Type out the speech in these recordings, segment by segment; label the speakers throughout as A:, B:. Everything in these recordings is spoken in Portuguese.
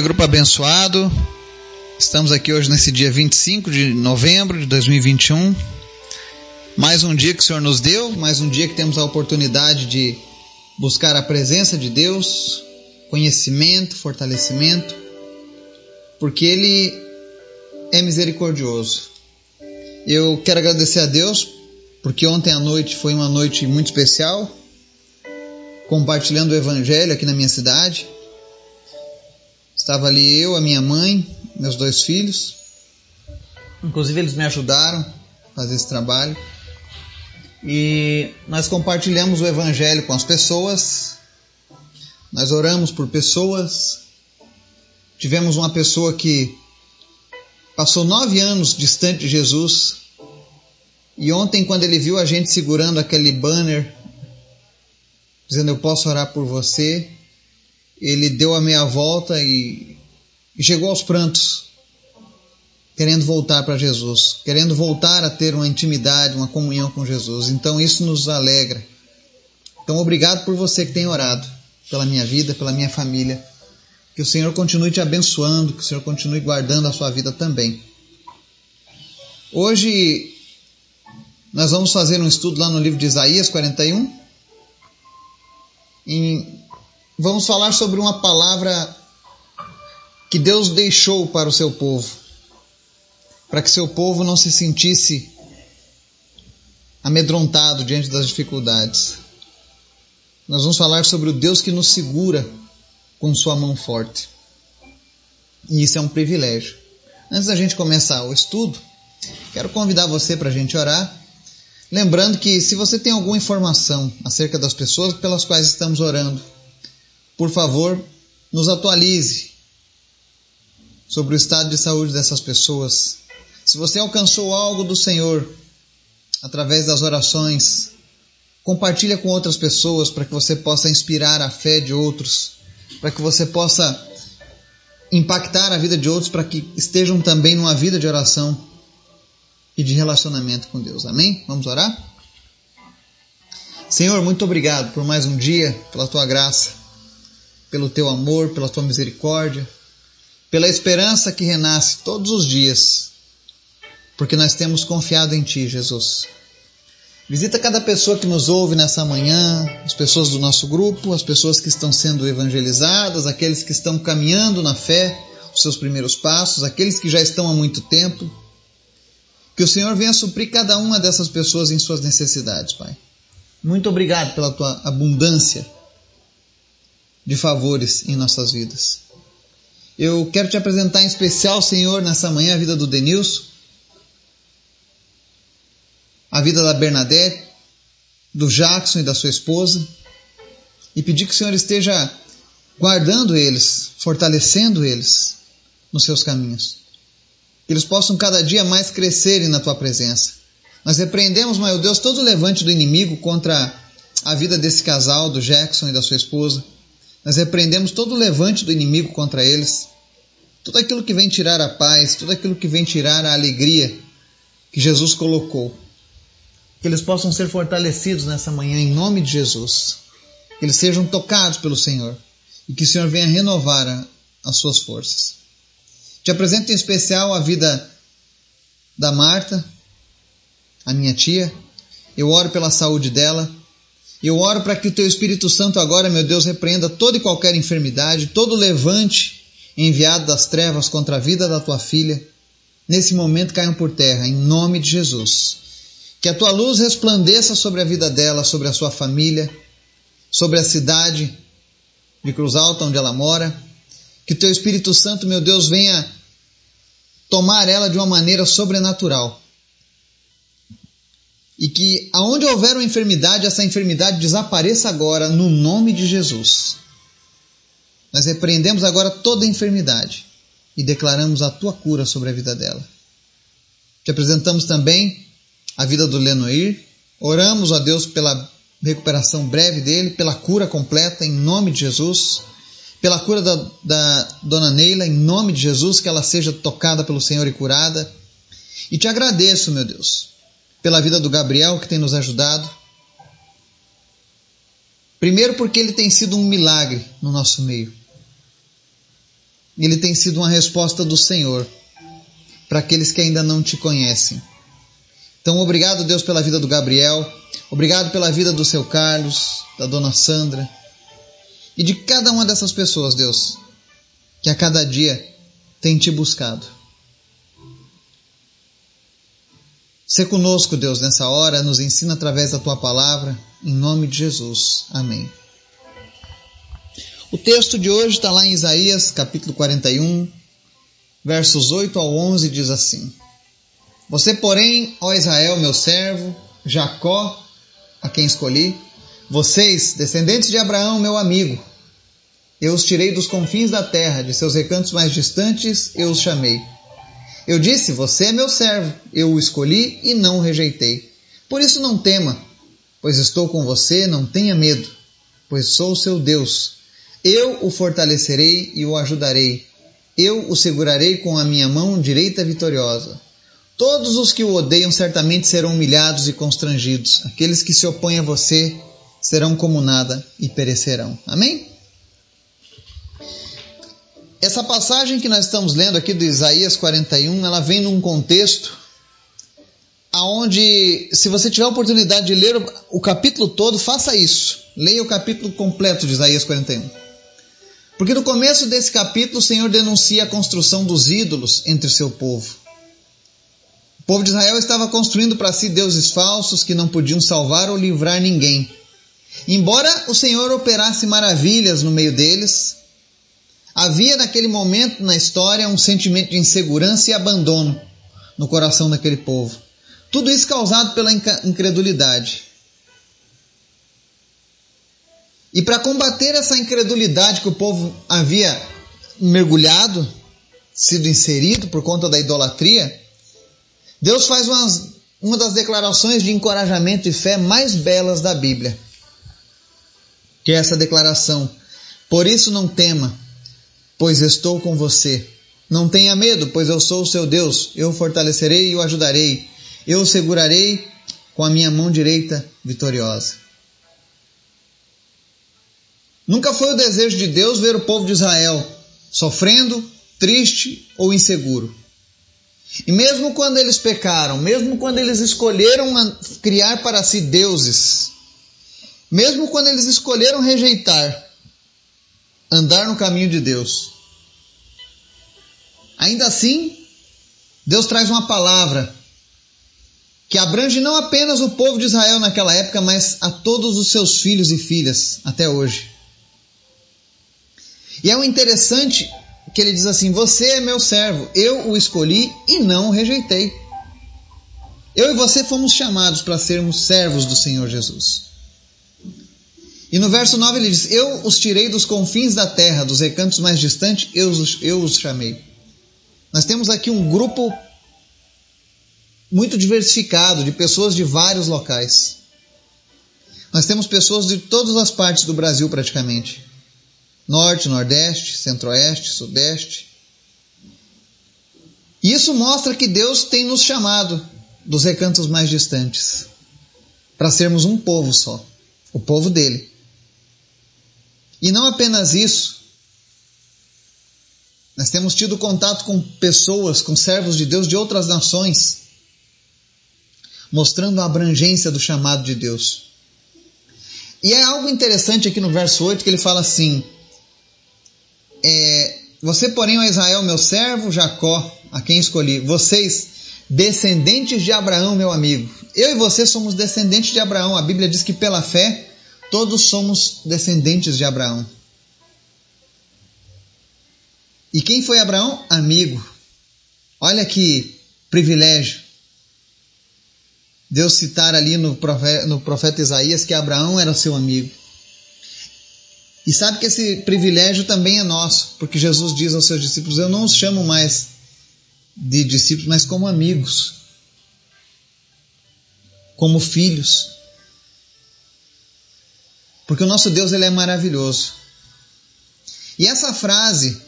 A: Grupo abençoado, estamos aqui hoje nesse dia 25 de novembro de 2021. Mais um dia que o Senhor nos deu, mais um dia que temos a oportunidade de buscar a presença de Deus, conhecimento, fortalecimento, porque Ele é misericordioso. Eu quero agradecer a Deus, porque ontem à noite foi uma noite muito especial, compartilhando o Evangelho aqui na minha cidade Estava ali eu, a minha mãe, meus dois filhos. Inclusive eles me ajudaram a fazer esse trabalho. E nós compartilhamos o Evangelho com as pessoas. Nós oramos por pessoas. Tivemos uma pessoa que passou nove anos distante de Jesus. E ontem, quando ele viu a gente segurando aquele banner, dizendo eu posso orar por você, ele deu a meia volta e, chegou aos prantos, querendo voltar para Jesus, querendo voltar a ter uma intimidade, uma comunhão com Jesus. Então isso nos alegra. Então obrigado por você que tem orado pela minha vida, pela minha família. Que o Senhor continue te abençoando, que o Senhor continue guardando a sua vida também. Hoje nós vamos fazer um estudo lá no livro de Isaías 41. Em vamos falar sobre uma palavra que Deus deixou para o seu povo, para que seu povo não se sentisse amedrontado diante das dificuldades. Nós vamos falar sobre o Deus que nos segura com sua mão forte. E isso é um privilégio. Antes da gente começar o estudo, quero convidar você para a gente orar. Lembrando que se você tem alguma informação acerca das pessoas pelas quais estamos orando, por favor, nos atualize sobre o estado de saúde dessas pessoas. Se você alcançou algo do Senhor através das orações, compartilha com outras pessoas para que você possa inspirar a fé de outros, para que você possa impactar a vida de outros para que estejam também numa vida de oração e de relacionamento com Deus. Amém? Vamos orar? Senhor, muito obrigado por mais um dia, pela tua graça pelo teu amor, pela tua misericórdia, pela esperança que renasce todos os dias, porque nós temos confiado em Ti, Jesus. Visita cada pessoa que nos ouve nessa manhã, as pessoas do nosso grupo, as pessoas que estão sendo evangelizadas, aqueles que estão caminhando na fé, os seus primeiros passos, aqueles que já estão há muito tempo. Que o Senhor venha suprir cada uma dessas pessoas em suas necessidades, Pai. Muito obrigado pela tua abundância de favores em nossas vidas. Eu quero te apresentar em especial, Senhor, nessa manhã a vida do Denilson, a vida da Bernadette, do Jackson e da sua esposa, e pedir que o Senhor esteja guardando eles, fortalecendo eles nos seus caminhos. Que eles possam cada dia mais crescerem na tua presença. Nós repreendemos, meu Deus, todo o levante do inimigo contra a vida desse casal, do Jackson e da sua esposa. Nós repreendemos todo o levante do inimigo contra eles, tudo aquilo que vem tirar a paz, tudo aquilo que vem tirar a alegria que Jesus colocou. Que eles possam ser fortalecidos nessa manhã em nome de Jesus. Que eles sejam tocados pelo Senhor e que o Senhor venha renovar as suas forças. Te apresento em especial a vida da Marta, a minha tia. Eu oro pela saúde dela. Eu oro para que o teu Espírito Santo agora, meu Deus, repreenda toda e qualquer enfermidade, todo levante enviado das trevas contra a vida da tua filha, nesse momento caiam por terra, em nome de Jesus. Que a tua luz resplandeça sobre a vida dela, sobre a sua família, sobre a cidade de Cruz Alta, onde ela mora. Que o teu Espírito Santo, meu Deus, venha tomar ela de uma maneira sobrenatural e que aonde houver uma enfermidade, essa enfermidade desapareça agora no nome de Jesus. Nós repreendemos agora toda enfermidade e declaramos a tua cura sobre a vida dela. Te apresentamos também a vida do Lenoir. Oramos a Deus pela recuperação breve dele, pela cura completa em nome de Jesus, pela cura da, da dona Neila em nome de Jesus, que ela seja tocada pelo Senhor e curada. E te agradeço, meu Deus, pela vida do Gabriel, que tem nos ajudado. Primeiro, porque ele tem sido um milagre no nosso meio. ele tem sido uma resposta do Senhor para aqueles que ainda não te conhecem. Então, obrigado, Deus, pela vida do Gabriel, obrigado pela vida do seu Carlos, da dona Sandra e de cada uma dessas pessoas, Deus, que a cada dia tem te buscado. Se conosco, Deus, nessa hora, nos ensina através da tua palavra, em nome de Jesus. Amém. O texto de hoje está lá em Isaías, capítulo 41, versos 8 ao 11, diz assim: Você, porém, ó Israel, meu servo, Jacó, a quem escolhi, vocês, descendentes de Abraão, meu amigo, eu os tirei dos confins da terra, de seus recantos mais distantes, eu os chamei. Eu disse: Você é meu servo, eu o escolhi e não o rejeitei. Por isso não tema, pois estou com você, não tenha medo, pois sou seu Deus eu o fortalecerei e o ajudarei. Eu o segurarei com a minha mão direita vitoriosa. Todos os que o odeiam certamente serão humilhados e constrangidos. Aqueles que se opõem a você serão como nada e perecerão. Amém? Essa passagem que nós estamos lendo aqui do Isaías 41, ela vem num contexto aonde, se você tiver a oportunidade de ler o capítulo todo, faça isso. Leia o capítulo completo de Isaías 41. Porque no começo desse capítulo o Senhor denuncia a construção dos ídolos entre o seu povo. O povo de Israel estava construindo para si deuses falsos que não podiam salvar ou livrar ninguém. Embora o Senhor operasse maravilhas no meio deles, havia naquele momento na história um sentimento de insegurança e abandono no coração daquele povo. Tudo isso causado pela incredulidade. E para combater essa incredulidade que o povo havia mergulhado, sido inserido por conta da idolatria, Deus faz umas, uma das declarações de encorajamento e fé mais belas da Bíblia. Que é essa declaração: Por isso não tema, pois estou com você. Não tenha medo, pois eu sou o seu Deus. Eu o fortalecerei e o ajudarei. Eu o segurarei com a minha mão direita vitoriosa. Nunca foi o desejo de Deus ver o povo de Israel sofrendo, triste ou inseguro. E mesmo quando eles pecaram, mesmo quando eles escolheram criar para si deuses, mesmo quando eles escolheram rejeitar, andar no caminho de Deus, ainda assim, Deus traz uma palavra que abrange não apenas o povo de Israel naquela época, mas a todos os seus filhos e filhas até hoje. E é o interessante que ele diz assim: Você é meu servo, eu o escolhi e não o rejeitei. Eu e você fomos chamados para sermos servos do Senhor Jesus. E no verso 9 ele diz: Eu os tirei dos confins da terra, dos recantos mais distantes, eu os, eu os chamei. Nós temos aqui um grupo muito diversificado, de pessoas de vários locais. Nós temos pessoas de todas as partes do Brasil praticamente norte, nordeste, centro-oeste, sudeste. Isso mostra que Deus tem nos chamado dos recantos mais distantes para sermos um povo só, o povo dele. E não apenas isso, nós temos tido contato com pessoas, com servos de Deus de outras nações, mostrando a abrangência do chamado de Deus. E é algo interessante aqui no verso 8 que ele fala assim: é, você, porém, ó Israel, meu servo, Jacó, a quem escolhi, vocês, descendentes de Abraão, meu amigo. Eu e você somos descendentes de Abraão. A Bíblia diz que pela fé todos somos descendentes de Abraão. E quem foi Abraão? Amigo. Olha que privilégio. Deus citar ali no profeta, no profeta Isaías que Abraão era seu amigo. E sabe que esse privilégio também é nosso, porque Jesus diz aos seus discípulos: Eu não os chamo mais de discípulos, mas como amigos, como filhos. Porque o nosso Deus ele é maravilhoso. E essa frase,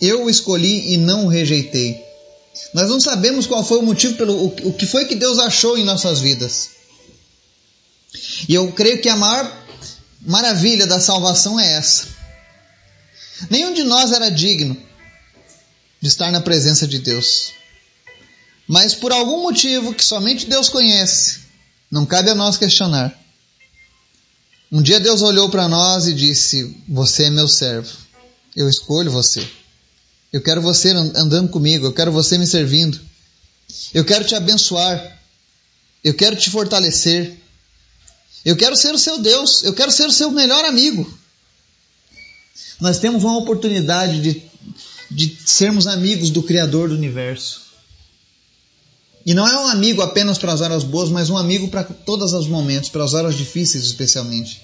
A: eu o escolhi e não o rejeitei. Nós não sabemos qual foi o motivo, pelo, o, o que foi que Deus achou em nossas vidas. E eu creio que a maior maravilha da salvação é essa. Nenhum de nós era digno de estar na presença de Deus. Mas por algum motivo que somente Deus conhece, não cabe a nós questionar. Um dia Deus olhou para nós e disse: Você é meu servo, eu escolho você. Eu quero você andando comigo, eu quero você me servindo. Eu quero te abençoar. Eu quero te fortalecer. Eu quero ser o seu Deus, eu quero ser o seu melhor amigo. Nós temos uma oportunidade de, de sermos amigos do Criador do universo. E não é um amigo apenas para as horas boas, mas um amigo para todos os momentos, para as horas difíceis especialmente.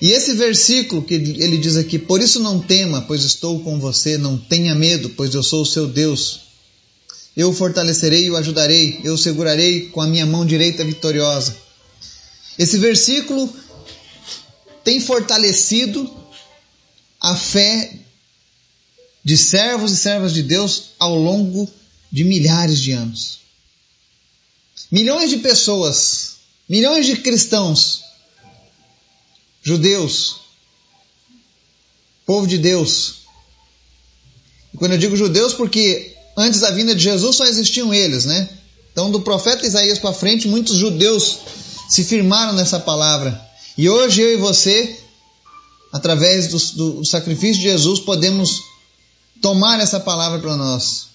A: E esse versículo que ele diz aqui: Por isso não tema, pois estou com você, não tenha medo, pois eu sou o seu Deus. Eu o fortalecerei e o ajudarei, eu o segurarei com a minha mão direita vitoriosa. Esse versículo tem fortalecido a fé de servos e servas de Deus ao longo de milhares de anos. Milhões de pessoas, milhões de cristãos, judeus, povo de Deus. E quando eu digo judeus, porque antes da vinda de Jesus só existiam eles, né? Então, do profeta Isaías para frente, muitos judeus se firmaram nessa palavra. E hoje eu e você, através do, do sacrifício de Jesus, podemos tomar essa palavra para nós.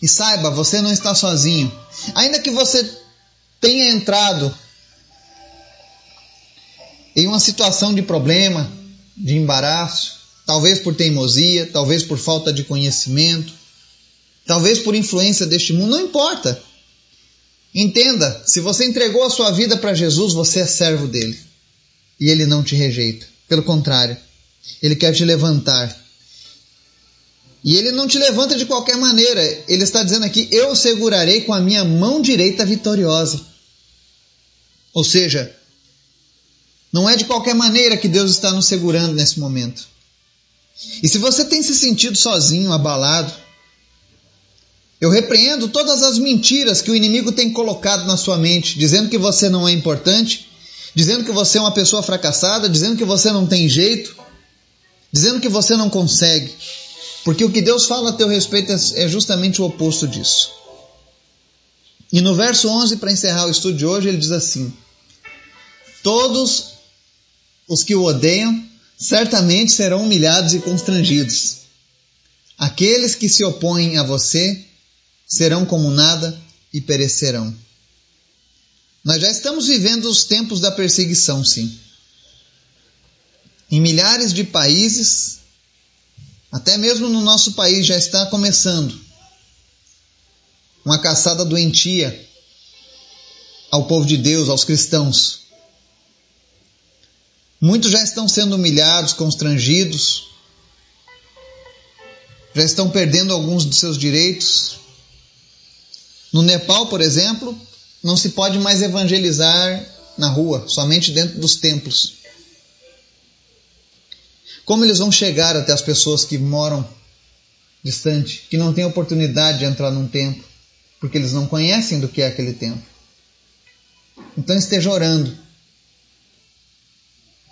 A: E saiba, você não está sozinho. Ainda que você tenha entrado em uma situação de problema, de embaraço, talvez por teimosia, talvez por falta de conhecimento, talvez por influência deste mundo, não importa. Entenda, se você entregou a sua vida para Jesus, você é servo dele. E ele não te rejeita. Pelo contrário, ele quer te levantar e ele não te levanta de qualquer maneira. Ele está dizendo aqui: Eu segurarei com a minha mão direita vitoriosa. Ou seja, não é de qualquer maneira que Deus está nos segurando nesse momento. E se você tem se sentido sozinho, abalado, eu repreendo todas as mentiras que o inimigo tem colocado na sua mente, dizendo que você não é importante, dizendo que você é uma pessoa fracassada, dizendo que você não tem jeito, dizendo que você não consegue. Porque o que Deus fala a teu respeito é, é justamente o oposto disso. E no verso 11, para encerrar o estudo de hoje, ele diz assim: Todos os que o odeiam certamente serão humilhados e constrangidos. Aqueles que se opõem a você serão como nada e perecerão. Nós já estamos vivendo os tempos da perseguição, sim. Em milhares de países, até mesmo no nosso país já está começando uma caçada doentia ao povo de Deus, aos cristãos. Muitos já estão sendo humilhados, constrangidos, já estão perdendo alguns de seus direitos. No Nepal, por exemplo, não se pode mais evangelizar na rua, somente dentro dos templos. Como eles vão chegar até as pessoas que moram distante, que não têm oportunidade de entrar num templo, porque eles não conhecem do que é aquele templo? Então esteja orando.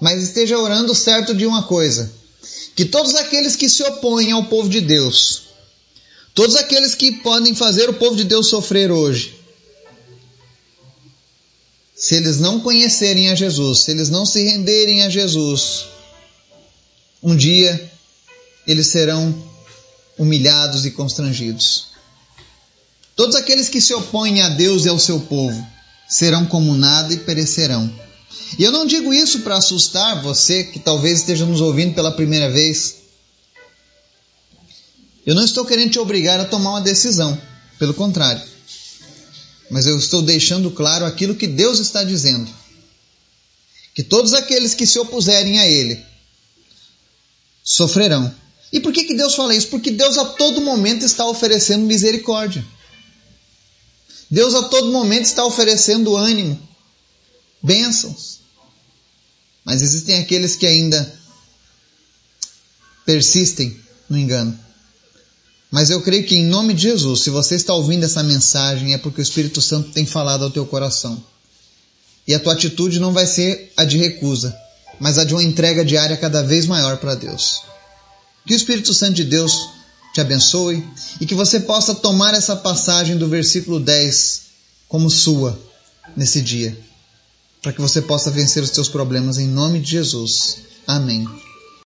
A: Mas esteja orando certo de uma coisa: que todos aqueles que se opõem ao povo de Deus, todos aqueles que podem fazer o povo de Deus sofrer hoje, se eles não conhecerem a Jesus, se eles não se renderem a Jesus, um dia eles serão humilhados e constrangidos. Todos aqueles que se opõem a Deus e ao seu povo serão como nada e perecerão. E eu não digo isso para assustar você que talvez esteja nos ouvindo pela primeira vez. Eu não estou querendo te obrigar a tomar uma decisão, pelo contrário. Mas eu estou deixando claro aquilo que Deus está dizendo: que todos aqueles que se opuserem a Ele sofrerão. E por que, que Deus fala isso? Porque Deus a todo momento está oferecendo misericórdia. Deus a todo momento está oferecendo ânimo, bênçãos. Mas existem aqueles que ainda persistem no engano. Mas eu creio que em nome de Jesus, se você está ouvindo essa mensagem, é porque o Espírito Santo tem falado ao teu coração. E a tua atitude não vai ser a de recusa, mas a de uma entrega diária cada vez maior para Deus. Que o Espírito Santo de Deus te abençoe e que você possa tomar essa passagem do versículo 10 como sua nesse dia, para que você possa vencer os teus problemas em nome de Jesus. Amém.